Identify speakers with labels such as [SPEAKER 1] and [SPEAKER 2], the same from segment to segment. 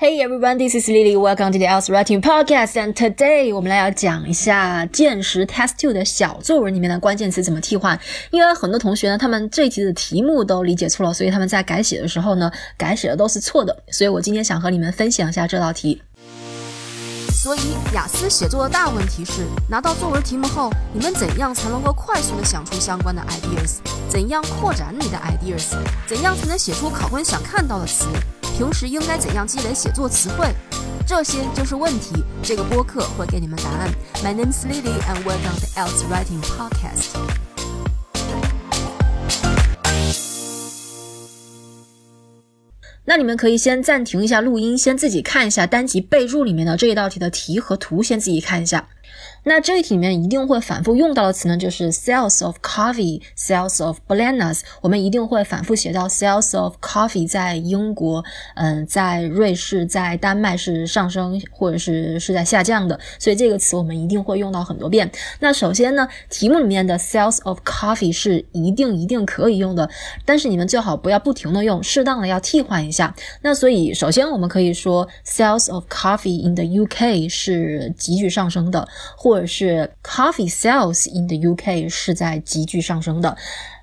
[SPEAKER 1] Hey everyone, this is Lily. Welcome to the Else Writing Podcast. And today 我们来要讲一下见识 Test Two 的小作文里面的关键词怎么替换。因为很多同学呢，他们这一题的题目都理解错了，所以他们在改写的时候呢，改写的都是错的。所以我今天想和你们分享一下这道题。
[SPEAKER 2] 所以雅思写作的大问题是，拿到作文题目后，你们怎样才能够快速的想出相关的 ideas？怎样扩展你的 ideas？怎样才能写出考官想看到的词？平时应该怎样积累写作词汇？这些就是问题。这个播客会给你们答案。My name is Lily and welcome to Else Writing Podcast。
[SPEAKER 1] 那你们可以先暂停一下录音，先自己看一下单集备注里面的这一道题的题和图，先自己看一下。那这一题里面一定会反复用到的词呢，就是 sales of coffee, sales of bananas。我们一定会反复写到 sales of coffee 在英国，嗯，在瑞士、在丹麦是上升或者是是在下降的，所以这个词我们一定会用到很多遍。那首先呢，题目里面的 sales of coffee 是一定一定可以用的，但是你们最好不要不停的用，适当的要替换一下。那所以首先我们可以说 sales of coffee in the UK 是急剧上升的。或者是 coffee sales in the UK 是在急剧上升的，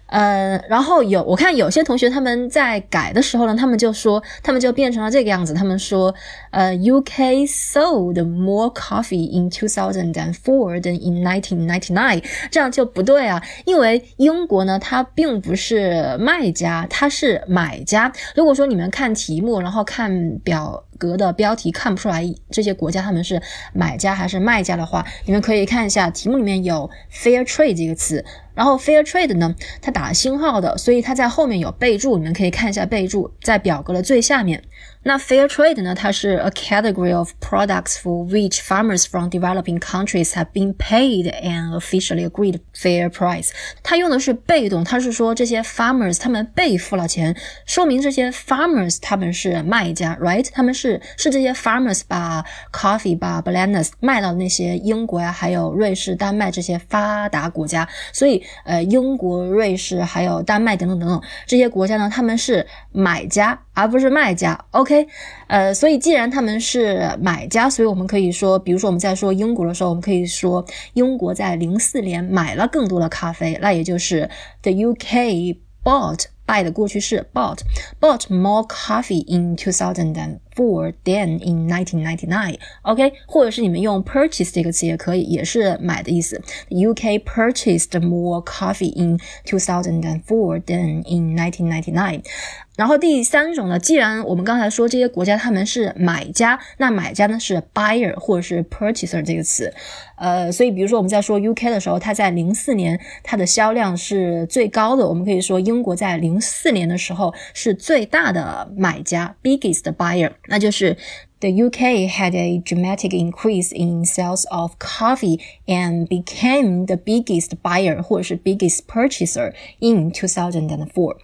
[SPEAKER 1] 呃，然后有我看有些同学他们在改的时候呢，他们就说他们就变成了这个样子，他们说呃 UK sold more coffee in 2004 than in 1999，这样就不对啊，因为英国呢它并不是卖家，它是买家。如果说你们看题目，然后看表。格的标题看不出来这些国家他们是买家还是卖家的话，你们可以看一下题目里面有 fair trade 这个词，然后 fair trade 呢，它打星号的，所以它在后面有备注，你们可以看一下备注，在表格的最下面。那 fair trade 呢？它是 a category of products for which farmers from developing countries have been paid an officially agreed fair price。它用的是被动，它是说这些 farmers 他们被付了钱，说明这些 farmers 他们是卖家，right？他们是是这些 farmers 把 coffee 把 bananas 卖到那些英国呀，还有瑞士、丹麦这些发达国家。所以呃英国瑞士还有丹麦等等等等这些国家呢他们是买家而不是卖家 ok 呃所以既然他们是买家所以我们可以说比如说我们在说英国的时候我们可以说英国在零四年买了更多的咖啡那也就是 the uk bought buy 的过去式 boughtbought more coffee in two thousand and for then in 1999，OK，、okay? 或者是你们用 purchase 这个词也可以，也是买的意思。UK purchased more coffee in 2004 than in 1999。然后第三种呢，既然我们刚才说这些国家他们是买家，那买家呢是 buyer 或者是 purchaser 这个词，呃，所以比如说我们在说 UK 的时候，它在零四年它的销量是最高的，我们可以说英国在零四年的时候是最大的买家 biggest buyer，那就是 the UK had a dramatic increase in sales of coffee and became the biggest buyer 或者是 biggest purchaser in 2004。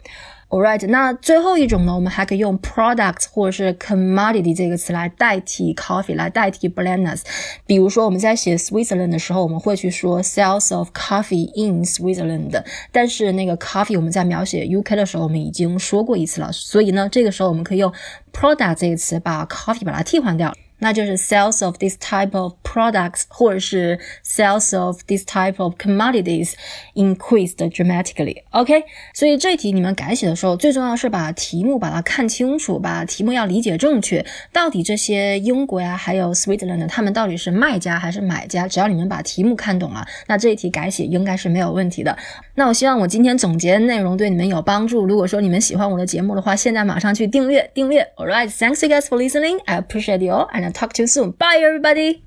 [SPEAKER 1] All right，那最后一种呢，我们还可以用 product 或者是 commodity 这个词来代替 coffee，来代替 bananas。比如说我们在写 Switzerland 的时候，我们会去说 sales of coffee in Switzerland。但是那个 coffee 我们在描写 UK 的时候，我们已经说过一次了，所以呢，这个时候我们可以用 product 这个词把 coffee 把它替换掉。那就是 sales of this type of products，或者是 sales of this type of commodities increased dramatically。OK，所以这一题你们改写的时候，最重要是把题目把它看清楚，把题目要理解正确。到底这些英国呀，还有 Switzerland，他们到底是卖家还是买家？只要你们把题目看懂了，那这一题改写应该是没有问题的。那我希望我今天总结的内容对你们有帮助。如果说你们喜欢我的节目的话，现在马上去订阅订阅。All right，thanks you guys for listening. I appreciate you all and. talk to you soon. Bye, everybody.